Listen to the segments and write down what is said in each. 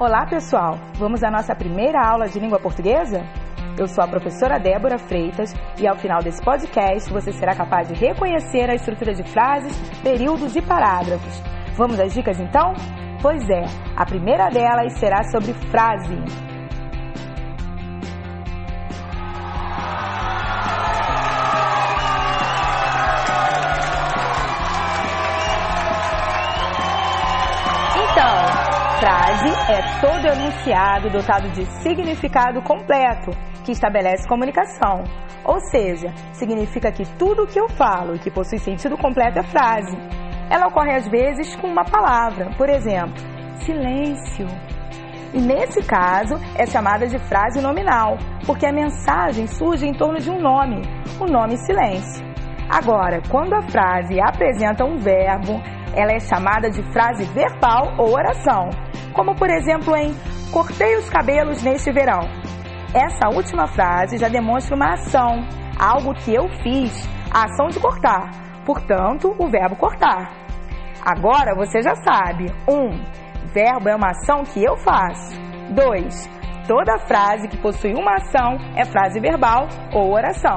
Olá, pessoal! Vamos à nossa primeira aula de língua portuguesa? Eu sou a professora Débora Freitas e ao final desse podcast você será capaz de reconhecer a estrutura de frases, períodos e parágrafos. Vamos às dicas então? Pois é, a primeira delas será sobre frase. Frase é todo enunciado dotado de significado completo, que estabelece comunicação. Ou seja, significa que tudo o que eu falo e que possui sentido completo é frase. Ela ocorre às vezes com uma palavra, por exemplo, silêncio. E nesse caso é chamada de frase nominal, porque a mensagem surge em torno de um nome, o nome silêncio. Agora, quando a frase apresenta um verbo, ela é chamada de frase verbal ou oração, como por exemplo em cortei os cabelos neste verão. Essa última frase já demonstra uma ação, algo que eu fiz, a ação de cortar, portanto, o verbo cortar. Agora você já sabe: 1. Um, verbo é uma ação que eu faço. 2. Toda frase que possui uma ação é frase verbal ou oração.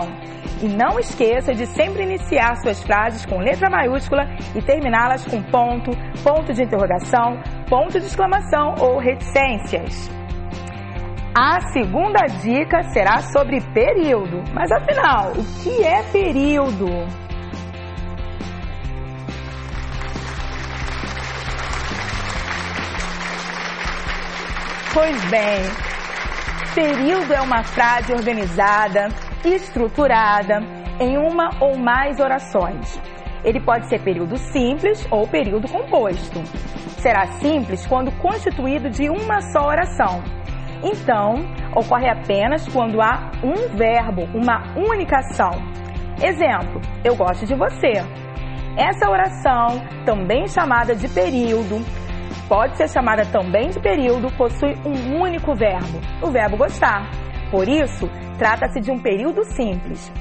E não esqueça de sempre iniciar suas frases com letra maiúscula e terminá-las com ponto, ponto de interrogação, ponto de exclamação ou reticências. A segunda dica será sobre período. Mas afinal, o que é período? Pois bem, período é uma frase organizada estruturada em uma ou mais orações. Ele pode ser período simples ou período composto. Será simples quando constituído de uma só oração. Então, ocorre apenas quando há um verbo, uma única ação. Exemplo: Eu gosto de você. Essa oração, também chamada de período, pode ser chamada também de período, possui um único verbo, o verbo gostar. Por isso, trata-se de um período simples.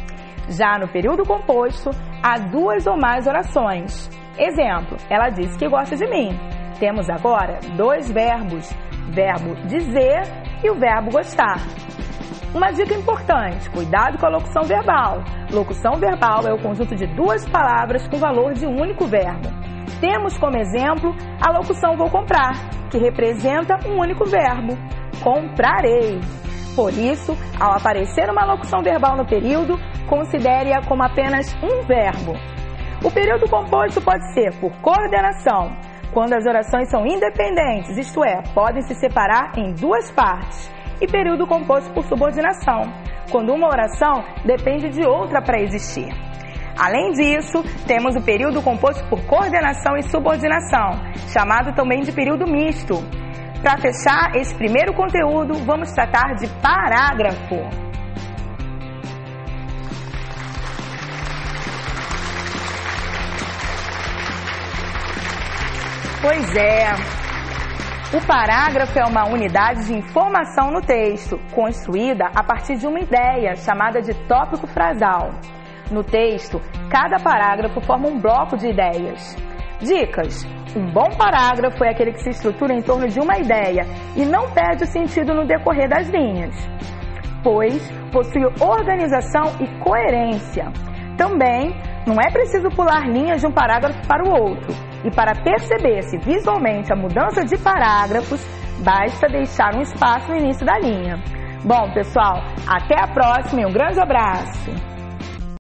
Já no período composto, há duas ou mais orações. Exemplo, ela disse que gosta de mim. Temos agora dois verbos, verbo dizer e o verbo gostar. Uma dica importante: cuidado com a locução verbal. Locução verbal é o conjunto de duas palavras com valor de um único verbo. Temos como exemplo a locução vou comprar, que representa um único verbo: comprarei. Por isso, ao aparecer uma locução verbal no período, considere-a como apenas um verbo. O período composto pode ser por coordenação, quando as orações são independentes, isto é, podem se separar em duas partes, e período composto por subordinação, quando uma oração depende de outra para existir. Além disso, temos o período composto por coordenação e subordinação, chamado também de período misto, para fechar esse primeiro conteúdo, vamos tratar de parágrafo. Pois é. O parágrafo é uma unidade de informação no texto, construída a partir de uma ideia chamada de tópico frasal. No texto, cada parágrafo forma um bloco de ideias. Dicas: um bom parágrafo é aquele que se estrutura em torno de uma ideia e não perde o sentido no decorrer das linhas, pois possui organização e coerência. Também não é preciso pular linhas de um parágrafo para o outro, e para perceber-se visualmente a mudança de parágrafos, basta deixar um espaço no início da linha. Bom, pessoal, até a próxima e um grande abraço!